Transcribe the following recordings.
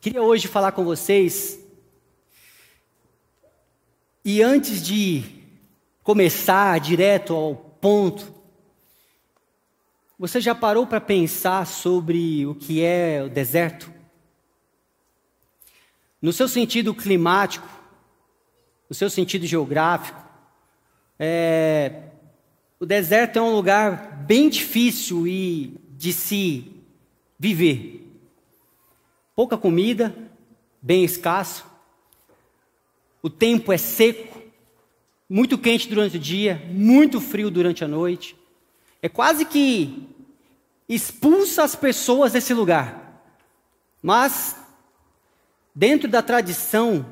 Queria hoje falar com vocês. E antes de começar direto ao ponto, você já parou para pensar sobre o que é o deserto? No seu sentido climático, no seu sentido geográfico, é, o deserto é um lugar bem difícil e de se viver. Pouca comida, bem escasso. O tempo é seco, muito quente durante o dia, muito frio durante a noite. É quase que expulsa as pessoas desse lugar. Mas, dentro da tradição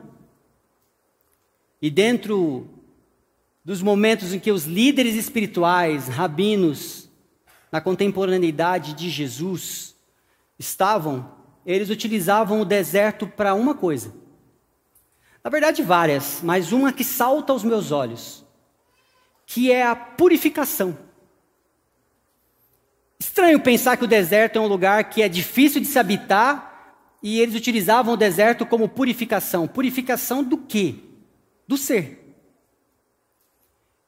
e dentro dos momentos em que os líderes espirituais, rabinos, na contemporaneidade de Jesus, estavam, eles utilizavam o deserto para uma coisa. Na verdade, várias, mas uma que salta aos meus olhos, que é a purificação. Estranho pensar que o deserto é um lugar que é difícil de se habitar e eles utilizavam o deserto como purificação. Purificação do quê? Do ser.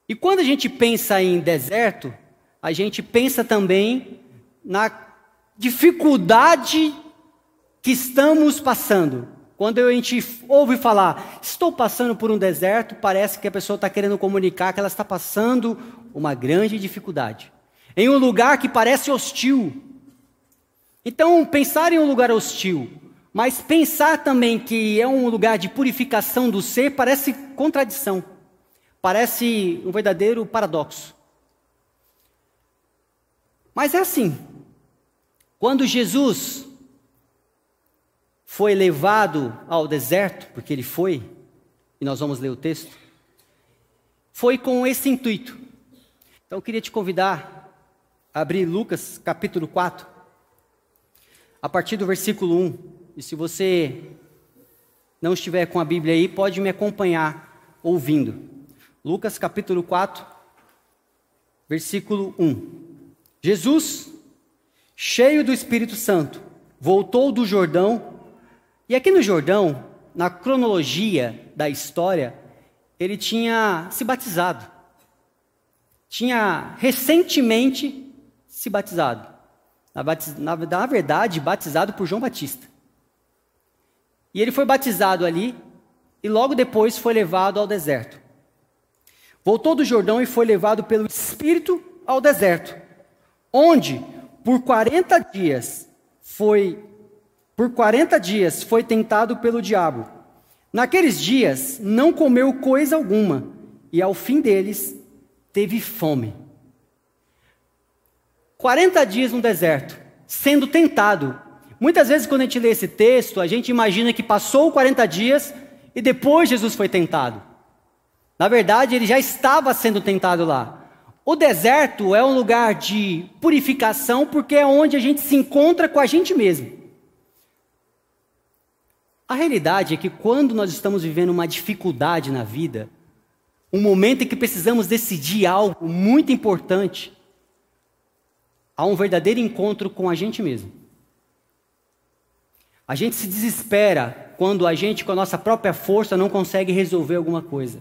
E quando a gente pensa em deserto, a gente pensa também na dificuldade que estamos passando. Quando a gente ouve falar, estou passando por um deserto, parece que a pessoa está querendo comunicar que ela está passando uma grande dificuldade. Em um lugar que parece hostil. Então, pensar em um lugar hostil, mas pensar também que é um lugar de purificação do ser, parece contradição. Parece um verdadeiro paradoxo. Mas é assim. Quando Jesus foi levado ao deserto, porque ele foi, e nós vamos ler o texto, foi com esse intuito. Então eu queria te convidar a abrir Lucas capítulo 4, a partir do versículo 1. E se você não estiver com a Bíblia aí, pode me acompanhar ouvindo. Lucas capítulo 4, versículo 1. Jesus, cheio do Espírito Santo, voltou do Jordão, e aqui no Jordão, na cronologia da história, ele tinha se batizado. Tinha recentemente se batizado. Na, na, na verdade, batizado por João Batista. E ele foi batizado ali, e logo depois foi levado ao deserto. Voltou do Jordão e foi levado pelo Espírito ao deserto, onde por 40 dias foi por 40 dias foi tentado pelo diabo. Naqueles dias não comeu coisa alguma e ao fim deles teve fome. 40 dias no deserto, sendo tentado. Muitas vezes quando a gente lê esse texto, a gente imagina que passou 40 dias e depois Jesus foi tentado. Na verdade, ele já estava sendo tentado lá. O deserto é um lugar de purificação porque é onde a gente se encontra com a gente mesmo. A realidade é que quando nós estamos vivendo uma dificuldade na vida, um momento em que precisamos decidir algo muito importante, há um verdadeiro encontro com a gente mesmo. A gente se desespera quando a gente, com a nossa própria força, não consegue resolver alguma coisa.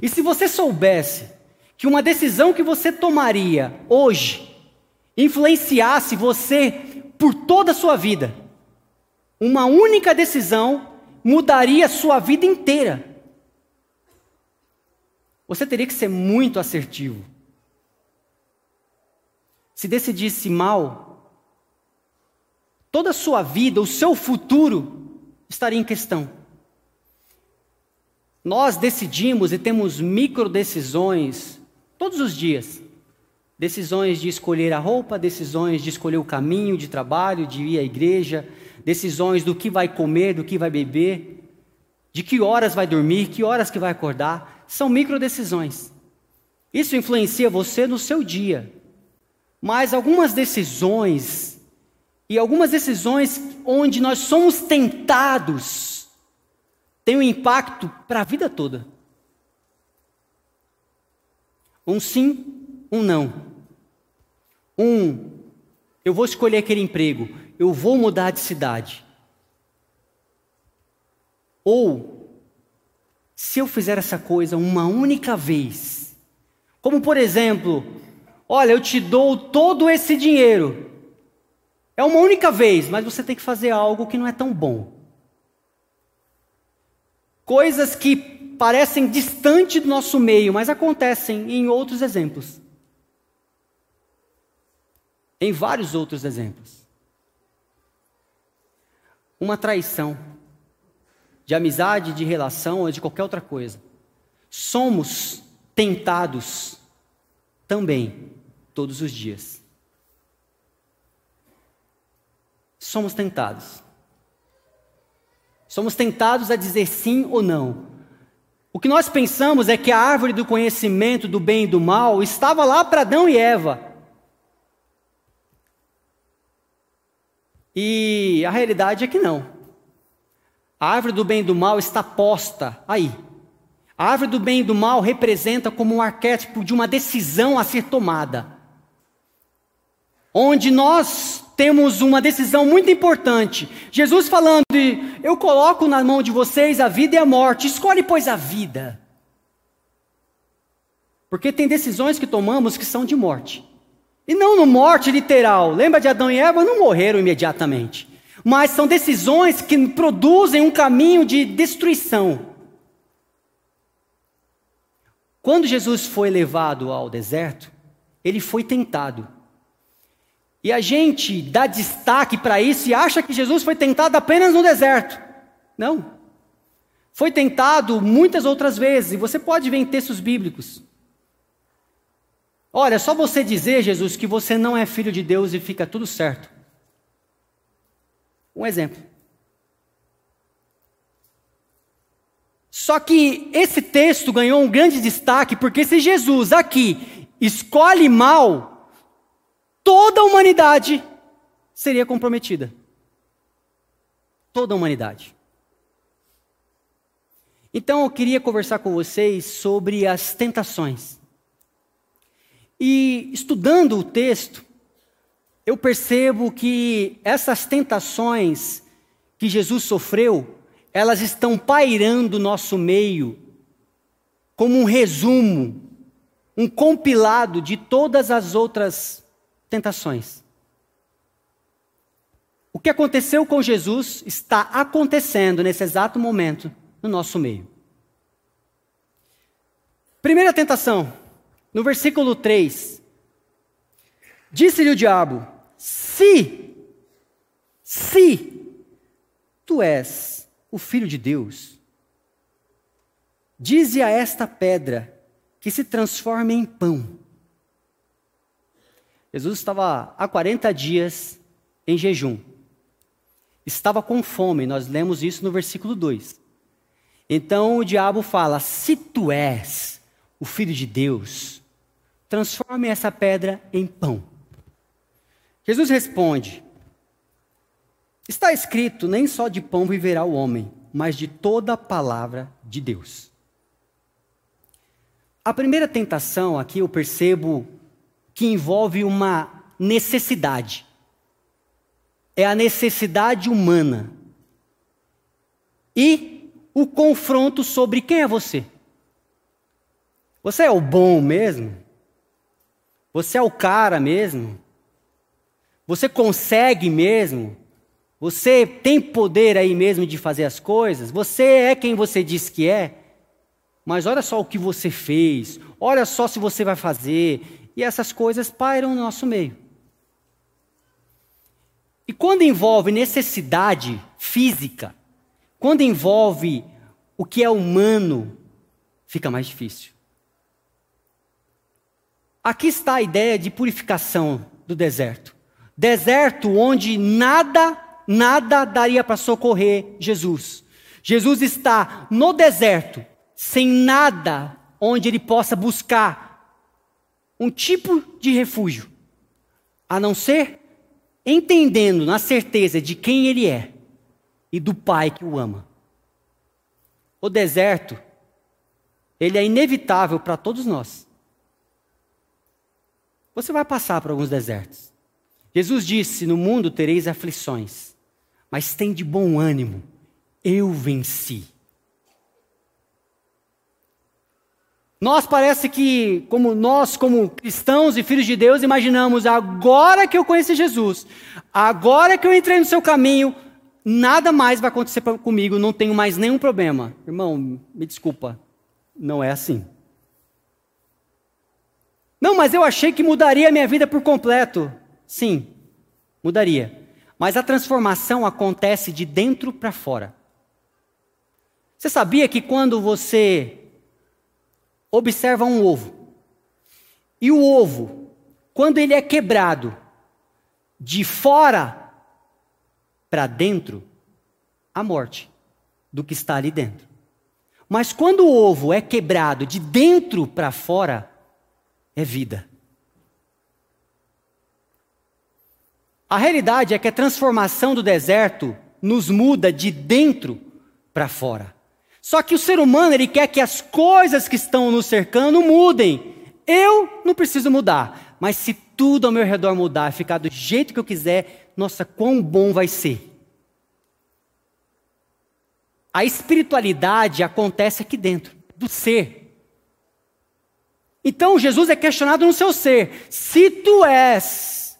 E se você soubesse que uma decisão que você tomaria hoje influenciasse você por toda a sua vida, uma única decisão mudaria a sua vida inteira. Você teria que ser muito assertivo. Se decidisse mal, toda a sua vida, o seu futuro estaria em questão. Nós decidimos e temos micro decisões todos os dias. Decisões de escolher a roupa, decisões de escolher o caminho de trabalho, de ir à igreja, decisões do que vai comer, do que vai beber, de que horas vai dormir, que horas que vai acordar. São micro decisões. Isso influencia você no seu dia. Mas algumas decisões, e algumas decisões onde nós somos tentados tem um impacto para a vida toda. Um sim, um não. Um, eu vou escolher aquele emprego, eu vou mudar de cidade. Ou, se eu fizer essa coisa uma única vez, como por exemplo, olha, eu te dou todo esse dinheiro, é uma única vez, mas você tem que fazer algo que não é tão bom. Coisas que parecem distantes do nosso meio, mas acontecem em outros exemplos. Em vários outros exemplos. Uma traição de amizade, de relação ou de qualquer outra coisa. Somos tentados também todos os dias. Somos tentados. Somos tentados a dizer sim ou não. O que nós pensamos é que a árvore do conhecimento do bem e do mal estava lá para Adão e Eva. E a realidade é que não. A árvore do bem e do mal está posta aí. A árvore do bem e do mal representa como um arquétipo de uma decisão a ser tomada. Onde nós temos uma decisão muito importante. Jesus falando, eu coloco na mão de vocês a vida e a morte, escolhe, pois, a vida. Porque tem decisões que tomamos que são de morte. E não no morte literal. Lembra de Adão e Eva? Não morreram imediatamente. Mas são decisões que produzem um caminho de destruição. Quando Jesus foi levado ao deserto, ele foi tentado. E a gente dá destaque para isso e acha que Jesus foi tentado apenas no deserto. Não. Foi tentado muitas outras vezes, e você pode ver em textos bíblicos. Olha, só você dizer, Jesus, que você não é filho de Deus e fica tudo certo. Um exemplo. Só que esse texto ganhou um grande destaque porque se Jesus aqui escolhe mal, toda a humanidade seria comprometida. Toda a humanidade. Então eu queria conversar com vocês sobre as tentações. E estudando o texto, eu percebo que essas tentações que Jesus sofreu, elas estão pairando o nosso meio como um resumo, um compilado de todas as outras tentações. O que aconteceu com Jesus está acontecendo nesse exato momento no nosso meio. Primeira tentação, no versículo 3. Disse-lhe o diabo: Se, se tu és o filho de Deus, dize a esta pedra que se transforme em pão. Jesus estava há 40 dias em jejum. Estava com fome, nós lemos isso no versículo 2. Então o diabo fala: Se tu és o filho de Deus, transforme essa pedra em pão. Jesus responde: Está escrito: Nem só de pão viverá o homem, mas de toda a palavra de Deus. A primeira tentação aqui eu percebo que envolve uma necessidade. É a necessidade humana. E o confronto sobre quem é você. Você é o bom mesmo? Você é o cara mesmo? Você consegue mesmo? Você tem poder aí mesmo de fazer as coisas? Você é quem você diz que é? Mas olha só o que você fez, olha só se você vai fazer, e essas coisas pairam no nosso meio. E quando envolve necessidade física, quando envolve o que é humano, fica mais difícil. Aqui está a ideia de purificação do deserto. Deserto onde nada, nada daria para socorrer Jesus. Jesus está no deserto, sem nada onde ele possa buscar um tipo de refúgio, a não ser entendendo na certeza de quem ele é e do Pai que o ama. O deserto, ele é inevitável para todos nós. Você vai passar por alguns desertos. Jesus disse: No mundo tereis aflições, mas tem de bom ânimo, eu venci. Nós parece que, como nós, como cristãos e filhos de Deus, imaginamos: agora que eu conheci Jesus, agora que eu entrei no seu caminho, nada mais vai acontecer comigo, não tenho mais nenhum problema. Irmão, me desculpa, não é assim. Não, mas eu achei que mudaria a minha vida por completo. Sim, mudaria. Mas a transformação acontece de dentro para fora. Você sabia que quando você observa um ovo, e o ovo, quando ele é quebrado de fora para dentro, a morte do que está ali dentro. Mas quando o ovo é quebrado de dentro para fora, é vida. A realidade é que a transformação do deserto nos muda de dentro para fora. Só que o ser humano, ele quer que as coisas que estão nos cercando mudem. Eu não preciso mudar, mas se tudo ao meu redor mudar, ficar do jeito que eu quiser, nossa, quão bom vai ser. A espiritualidade acontece aqui dentro, do ser. Então Jesus é questionado no seu ser. Se tu és.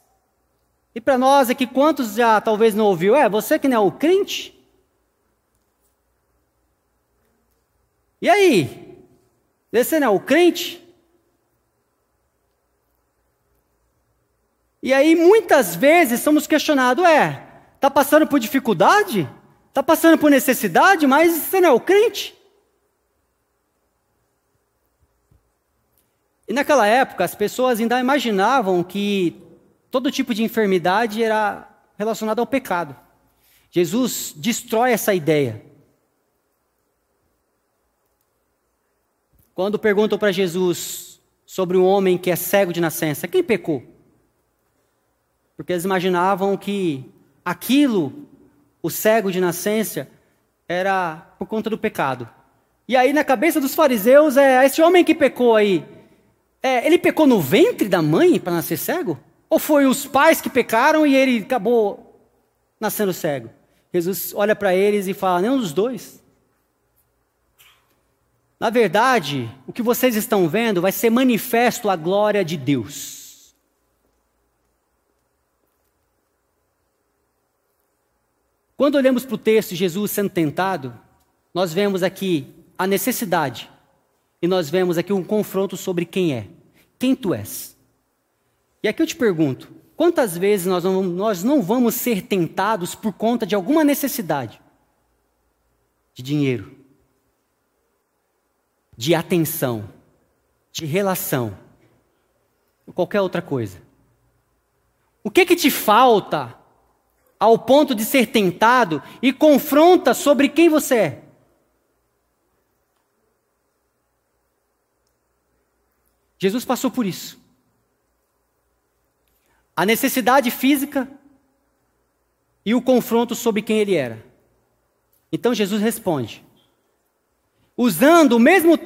E para nós aqui, quantos já talvez não ouviu? É, você que não é o crente? E aí? Você não é o crente? E aí muitas vezes somos questionados, é, está passando por dificuldade? Está passando por necessidade, mas você não é o crente? E naquela época as pessoas ainda imaginavam que todo tipo de enfermidade era relacionada ao pecado. Jesus destrói essa ideia. Quando perguntam para Jesus sobre um homem que é cego de nascença, quem pecou? Porque eles imaginavam que aquilo, o cego de nascença, era por conta do pecado. E aí, na cabeça dos fariseus, é esse homem que pecou aí, é, ele pecou no ventre da mãe para nascer cego? Ou foi os pais que pecaram e ele acabou nascendo cego? Jesus olha para eles e fala: nenhum dos dois. Na verdade, o que vocês estão vendo vai ser manifesto a glória de Deus. Quando olhamos para o texto de Jesus sendo tentado, nós vemos aqui a necessidade e nós vemos aqui um confronto sobre quem é, quem tu és. E aqui eu te pergunto: quantas vezes nós não, nós não vamos ser tentados por conta de alguma necessidade? De dinheiro, de atenção, de relação, ou qualquer outra coisa. O que que te falta ao ponto de ser tentado e confronta sobre quem você é? Jesus passou por isso. A necessidade física e o confronto sobre quem ele era. Então Jesus responde: usando o mesmo,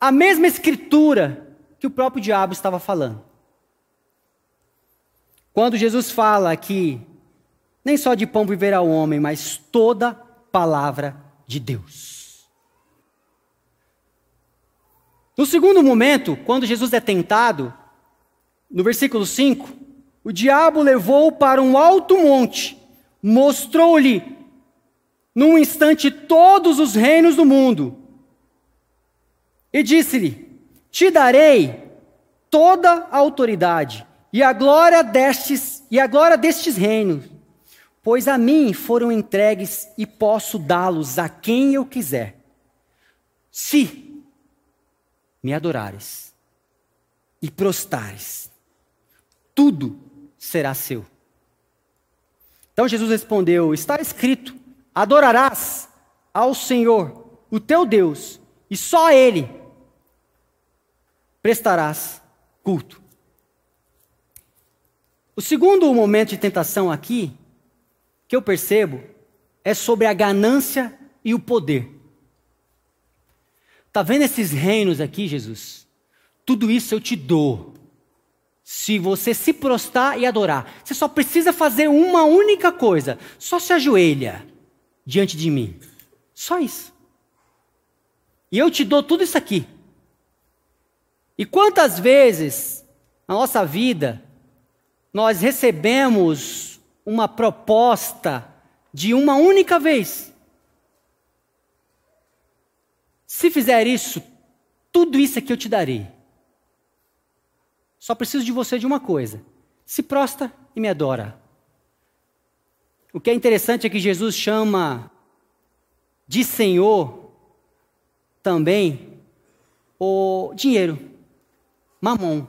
a mesma escritura que o próprio diabo estava falando. Quando Jesus fala que nem só de pão viverá o homem, mas toda palavra de Deus. No segundo momento, quando Jesus é tentado, no versículo 5, o diabo levou para um alto monte, mostrou-lhe num instante todos os reinos do mundo. E disse-lhe: Te darei toda a autoridade e a glória destes e a glória destes reinos, pois a mim foram entregues e posso dá-los a quem eu quiser. Se me adorares e prostares, tudo será seu. Então Jesus respondeu: Está escrito: Adorarás ao Senhor, o teu Deus, e só a Ele prestarás culto. O segundo momento de tentação aqui, que eu percebo, é sobre a ganância e o poder. Está vendo esses reinos aqui, Jesus? Tudo isso eu te dou. Se você se prostrar e adorar, você só precisa fazer uma única coisa: só se ajoelha diante de mim. Só isso. E eu te dou tudo isso aqui. E quantas vezes na nossa vida nós recebemos uma proposta de uma única vez? Se fizer isso, tudo isso aqui eu te darei. Só preciso de você de uma coisa: se prostra e me adora. O que é interessante é que Jesus chama de Senhor também o dinheiro, mamon.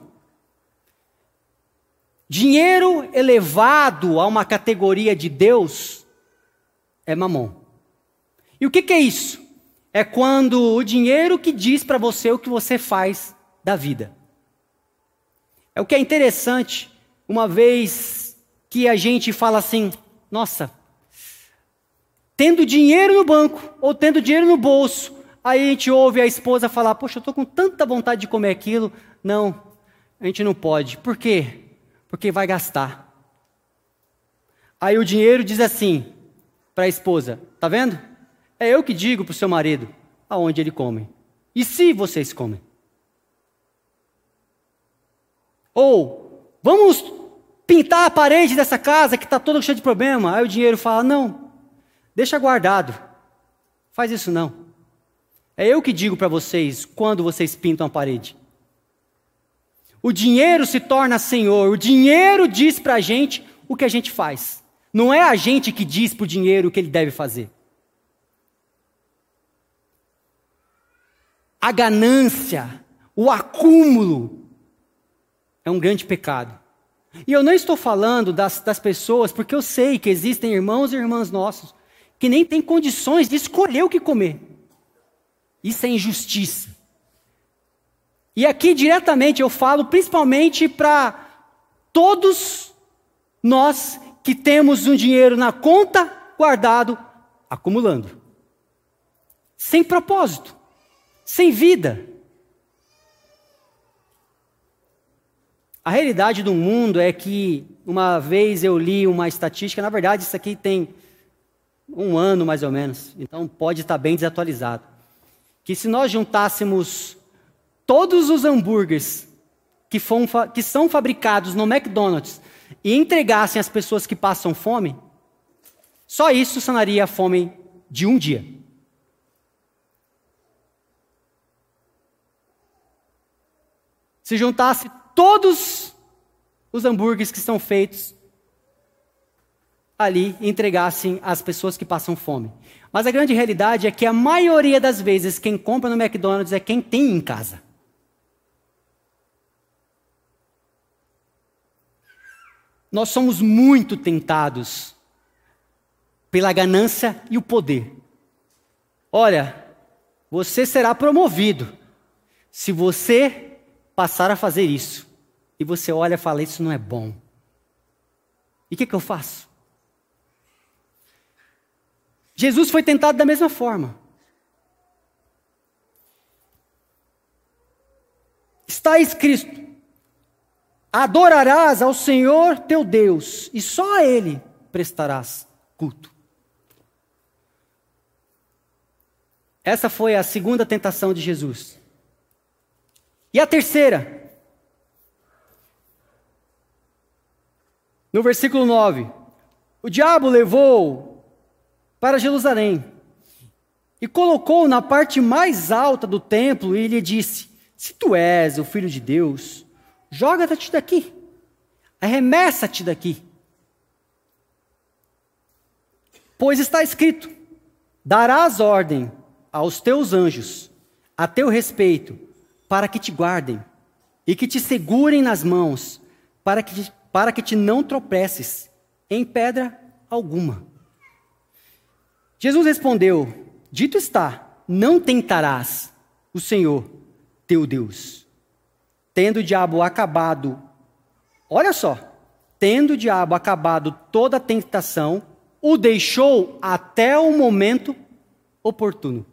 Dinheiro elevado a uma categoria de Deus é mamon. E o que, que é isso? É quando o dinheiro que diz para você o que você faz da vida. É o que é interessante, uma vez que a gente fala assim, nossa, tendo dinheiro no banco ou tendo dinheiro no bolso, aí a gente ouve a esposa falar, poxa, eu estou com tanta vontade de comer aquilo. Não, a gente não pode. Por quê? Porque vai gastar. Aí o dinheiro diz assim para a esposa, tá vendo? É eu que digo para o seu marido aonde ele come. E se vocês comem? Ou, vamos pintar a parede dessa casa que está toda cheia de problema. Aí o dinheiro fala: não, deixa guardado. Faz isso não. É eu que digo para vocês quando vocês pintam a parede. O dinheiro se torna senhor, o dinheiro diz para a gente o que a gente faz. Não é a gente que diz para o dinheiro o que ele deve fazer. A ganância, o acúmulo, é um grande pecado. E eu não estou falando das, das pessoas, porque eu sei que existem irmãos e irmãs nossos que nem têm condições de escolher o que comer. Isso é injustiça. E aqui diretamente eu falo principalmente para todos nós que temos um dinheiro na conta guardado, acumulando. Sem propósito, sem vida. A realidade do mundo é que, uma vez eu li uma estatística, na verdade, isso aqui tem um ano mais ou menos, então pode estar bem desatualizado. Que se nós juntássemos todos os hambúrgueres que, que são fabricados no McDonald's e entregassem às pessoas que passam fome, só isso sanaria a fome de um dia. Se juntasse todos os hambúrgueres que são feitos ali entregassem às pessoas que passam fome. Mas a grande realidade é que a maioria das vezes quem compra no McDonald's é quem tem em casa. Nós somos muito tentados pela ganância e o poder. Olha, você será promovido se você passar a fazer isso e você olha e fala: Isso não é bom. E o que, que eu faço? Jesus foi tentado da mesma forma. Está escrito: Adorarás ao Senhor teu Deus, e só a Ele prestarás culto. Essa foi a segunda tentação de Jesus. E a terceira? No versículo 9: O diabo levou para Jerusalém e colocou na parte mais alta do templo e lhe disse: Se tu és o filho de Deus, joga-te daqui, arremessa-te daqui. Pois está escrito: Darás ordem aos teus anjos a teu respeito, para que te guardem e que te segurem nas mãos, para que para que te não tropeces em pedra alguma. Jesus respondeu: Dito está, não tentarás o Senhor teu Deus. Tendo o diabo acabado, olha só, tendo o diabo acabado toda a tentação, o deixou até o momento oportuno.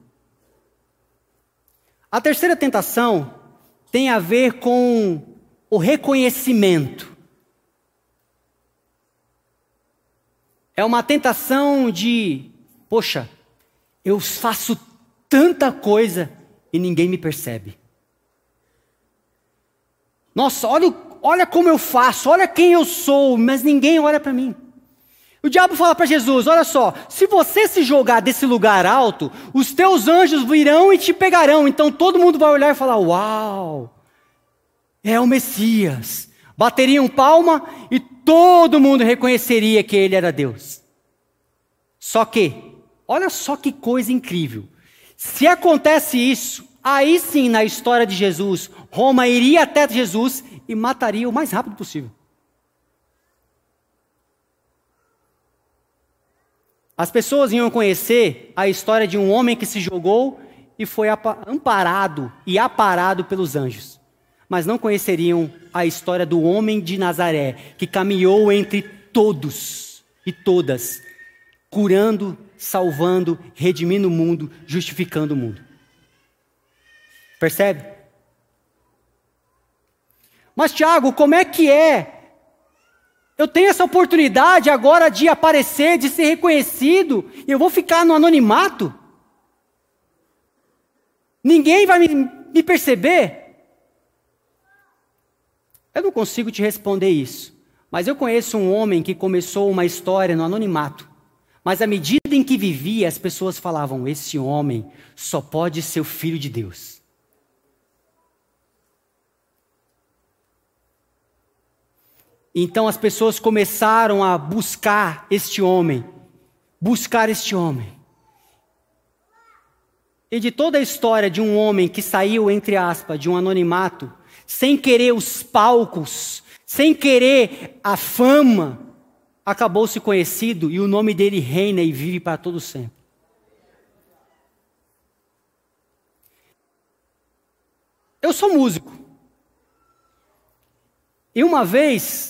A terceira tentação tem a ver com o reconhecimento. É uma tentação de, poxa, eu faço tanta coisa e ninguém me percebe. Nossa, olha, olha como eu faço, olha quem eu sou, mas ninguém olha para mim. O diabo fala para Jesus: Olha só, se você se jogar desse lugar alto, os teus anjos virão e te pegarão. Então todo mundo vai olhar e falar: Uau, é o Messias. Bateriam palma e todo mundo reconheceria que ele era Deus. Só que, olha só que coisa incrível. Se acontece isso, aí sim na história de Jesus, Roma iria até Jesus e mataria o mais rápido possível. As pessoas iam conhecer a história de um homem que se jogou e foi amparado e aparado pelos anjos. Mas não conheceriam a história do homem de Nazaré, que caminhou entre todos e todas, curando, salvando, redimindo o mundo, justificando o mundo. Percebe? Mas, Tiago, como é que é eu tenho essa oportunidade agora de aparecer, de ser reconhecido, e eu vou ficar no anonimato? Ninguém vai me, me perceber? Eu não consigo te responder isso, mas eu conheço um homem que começou uma história no anonimato. Mas à medida em que vivia, as pessoas falavam: esse homem só pode ser o filho de Deus. Então as pessoas começaram a buscar este homem, buscar este homem. E de toda a história de um homem que saiu, entre aspas, de um anonimato, sem querer os palcos, sem querer a fama, acabou se conhecido e o nome dele reina e vive para todo sempre. Eu sou músico. E uma vez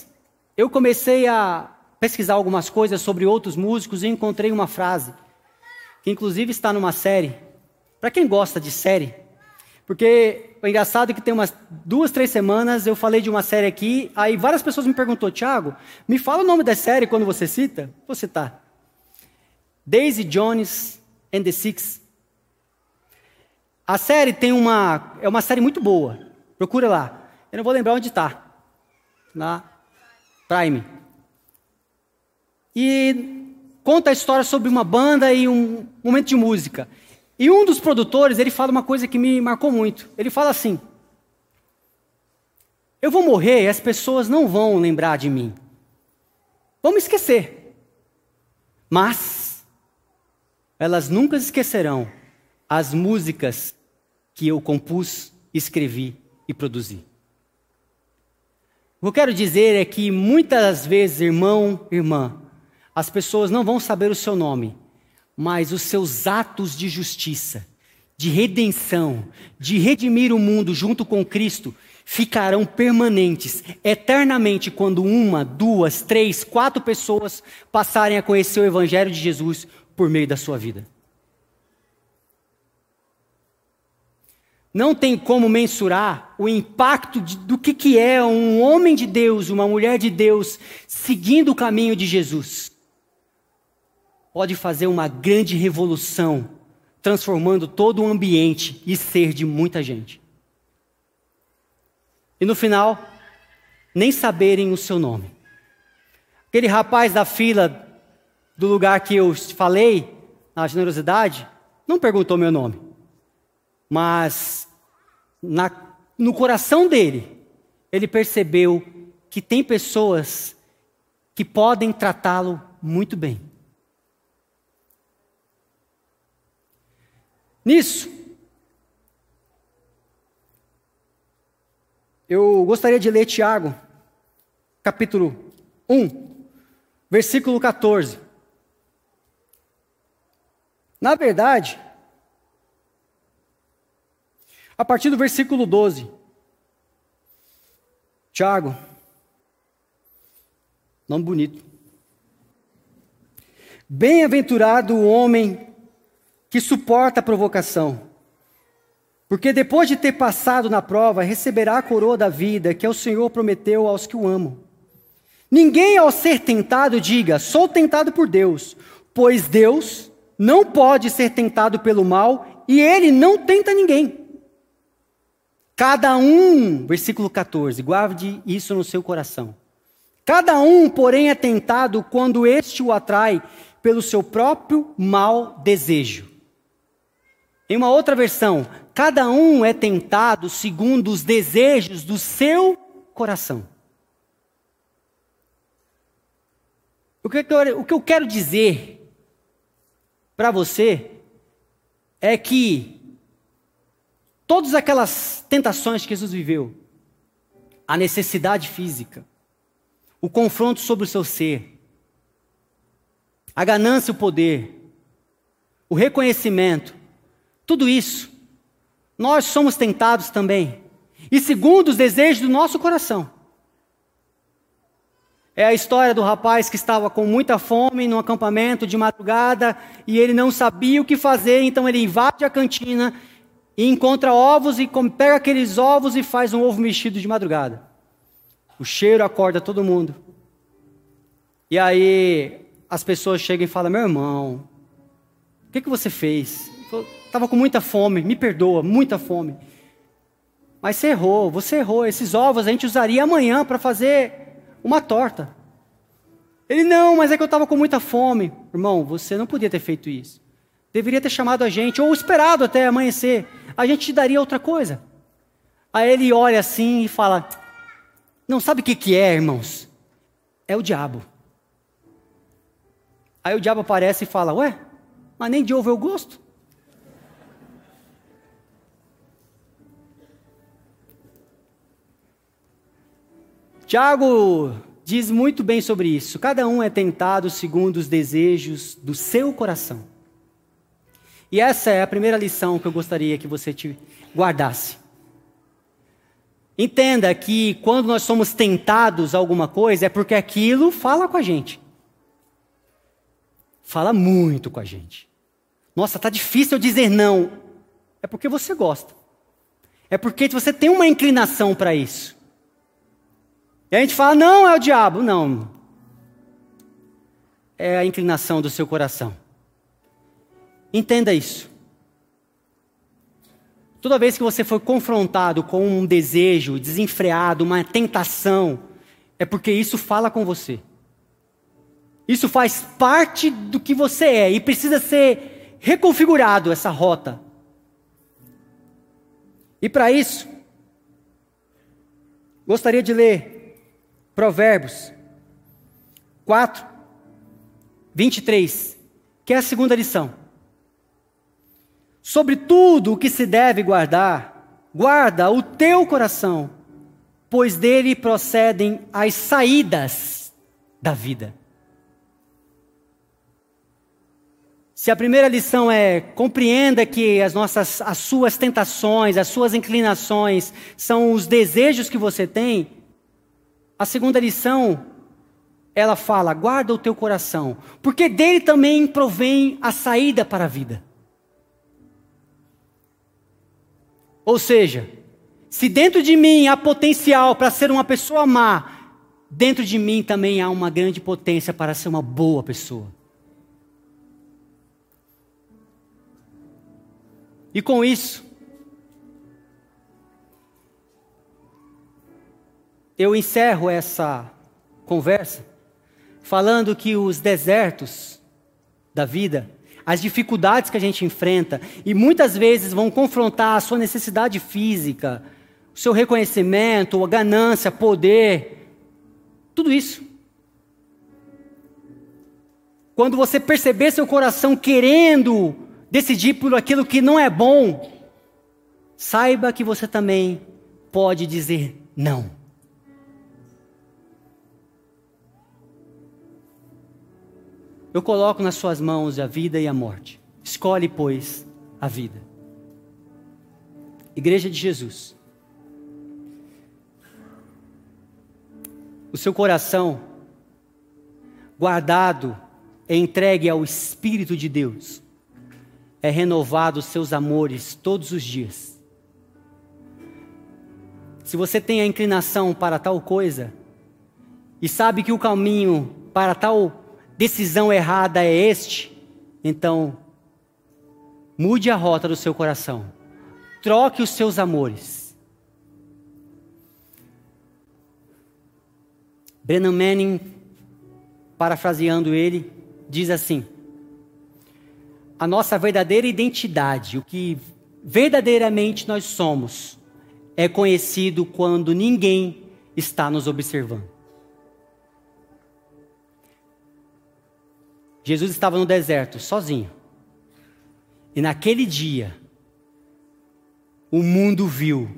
eu comecei a pesquisar algumas coisas sobre outros músicos e encontrei uma frase, que inclusive está numa série. Para quem gosta de série, porque o engraçado é que tem umas duas, três semanas eu falei de uma série aqui, aí várias pessoas me perguntou, Thiago, me fala o nome da série quando você cita. Vou citar. Daisy Jones and the Six. A série tem uma, é uma série muito boa. Procura lá. Eu não vou lembrar onde está. Na Prime. E conta a história sobre uma banda e um momento de música. E um dos produtores, ele fala uma coisa que me marcou muito. Ele fala assim: Eu vou morrer e as pessoas não vão lembrar de mim. Vão me esquecer. Mas elas nunca esquecerão as músicas que eu compus, escrevi e produzi. O que eu quero dizer é que muitas vezes, irmão, irmã, as pessoas não vão saber o seu nome, mas os seus atos de justiça, de redenção, de redimir o mundo junto com Cristo, ficarão permanentes, eternamente, quando uma, duas, três, quatro pessoas passarem a conhecer o Evangelho de Jesus por meio da sua vida. não tem como mensurar o impacto de, do que, que é um homem de Deus, uma mulher de Deus, seguindo o caminho de Jesus. Pode fazer uma grande revolução, transformando todo o ambiente e ser de muita gente. E no final, nem saberem o seu nome. Aquele rapaz da fila do lugar que eu falei, na generosidade, não perguntou meu nome. Mas na, no coração dele, ele percebeu que tem pessoas que podem tratá-lo muito bem. Nisso, eu gostaria de ler Tiago, capítulo 1, versículo 14. Na verdade, a partir do versículo 12. Tiago, nome bonito. Bem-aventurado o homem que suporta a provocação, porque depois de ter passado na prova, receberá a coroa da vida que o Senhor prometeu aos que o amam. Ninguém, ao ser tentado, diga: sou tentado por Deus, pois Deus não pode ser tentado pelo mal e ele não tenta ninguém. Cada um, versículo 14, guarde isso no seu coração. Cada um, porém, é tentado quando este o atrai pelo seu próprio mau desejo. Em uma outra versão, cada um é tentado segundo os desejos do seu coração. O que eu, o que eu quero dizer para você é que todas aquelas tentações que Jesus viveu, a necessidade física, o confronto sobre o seu ser, a ganância e o poder, o reconhecimento, tudo isso, nós somos tentados também, e segundo os desejos do nosso coração. É a história do rapaz que estava com muita fome no acampamento de madrugada e ele não sabia o que fazer, então ele invade a cantina e encontra ovos e pega aqueles ovos e faz um ovo mexido de madrugada. O cheiro acorda todo mundo. E aí as pessoas chegam e falam: Meu irmão, o que, que você fez? Estava com muita fome, me perdoa, muita fome. Mas você errou, você errou. Esses ovos a gente usaria amanhã para fazer uma torta. Ele, não, mas é que eu estava com muita fome. Irmão, você não podia ter feito isso. Deveria ter chamado a gente, ou esperado até amanhecer. A gente te daria outra coisa. Aí ele olha assim e fala: Não sabe o que, que é, irmãos? É o diabo. Aí o diabo aparece e fala: Ué, mas nem de ovo eu gosto. Tiago diz muito bem sobre isso. Cada um é tentado segundo os desejos do seu coração. E essa é a primeira lição que eu gostaria que você te guardasse. Entenda que quando nós somos tentados a alguma coisa, é porque aquilo fala com a gente. Fala muito com a gente. Nossa, tá difícil eu dizer não. É porque você gosta. É porque você tem uma inclinação para isso. E a gente fala, não, é o diabo. Não. É a inclinação do seu coração. Entenda isso. Toda vez que você for confrontado com um desejo desenfreado, uma tentação, é porque isso fala com você. Isso faz parte do que você é e precisa ser reconfigurado essa rota. E para isso, gostaria de ler Provérbios 4, 23, que é a segunda lição. Sobre tudo o que se deve guardar, guarda o teu coração, pois dele procedem as saídas da vida. Se a primeira lição é compreenda que as nossas as suas tentações, as suas inclinações são os desejos que você tem, a segunda lição, ela fala: guarda o teu coração, porque dele também provém a saída para a vida. Ou seja, se dentro de mim há potencial para ser uma pessoa má, dentro de mim também há uma grande potência para ser uma boa pessoa. E com isso, eu encerro essa conversa falando que os desertos da vida, as dificuldades que a gente enfrenta, e muitas vezes vão confrontar a sua necessidade física, o seu reconhecimento, a ganância, poder, tudo isso. Quando você perceber seu coração querendo decidir por aquilo que não é bom, saiba que você também pode dizer não. Eu coloco nas suas mãos a vida e a morte. Escolhe, pois, a vida. Igreja de Jesus. O seu coração, guardado, é entregue ao Espírito de Deus. É renovado os seus amores todos os dias. Se você tem a inclinação para tal coisa, e sabe que o caminho para tal decisão errada é este, então mude a rota do seu coração. Troque os seus amores. Brennan Manning, parafraseando ele, diz assim: A nossa verdadeira identidade, o que verdadeiramente nós somos, é conhecido quando ninguém está nos observando. Jesus estava no deserto, sozinho. E naquele dia, o mundo viu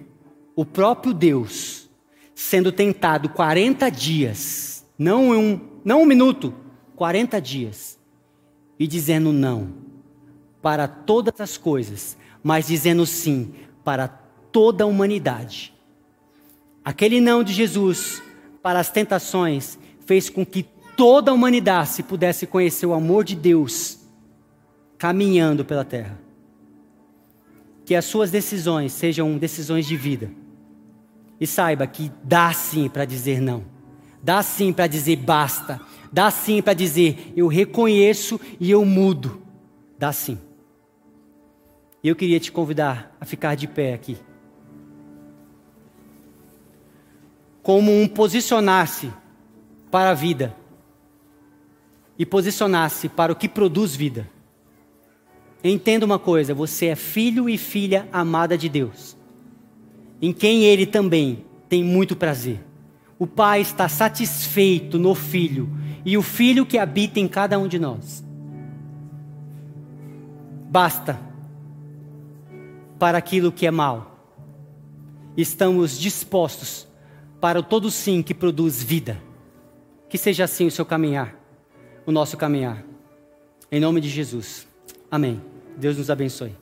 o próprio Deus sendo tentado 40 dias, não um, não um minuto, 40 dias, e dizendo não para todas as coisas, mas dizendo sim para toda a humanidade. Aquele não de Jesus para as tentações fez com que toda a humanidade pudesse conhecer o amor de Deus caminhando pela terra. Que as suas decisões sejam decisões de vida e saiba que dá sim para dizer não. Dá sim para dizer basta. Dá sim para dizer eu reconheço e eu mudo. Dá sim. E eu queria te convidar a ficar de pé aqui. Como um posicionar-se para a vida e posicionar-se para o que produz vida. Entenda uma coisa: você é filho e filha amada de Deus em quem ele também tem muito prazer. O Pai está satisfeito no Filho e o Filho que habita em cada um de nós. Basta para aquilo que é mal. Estamos dispostos para o todo sim que produz vida. Que seja assim o seu caminhar, o nosso caminhar. Em nome de Jesus. Amém. Deus nos abençoe.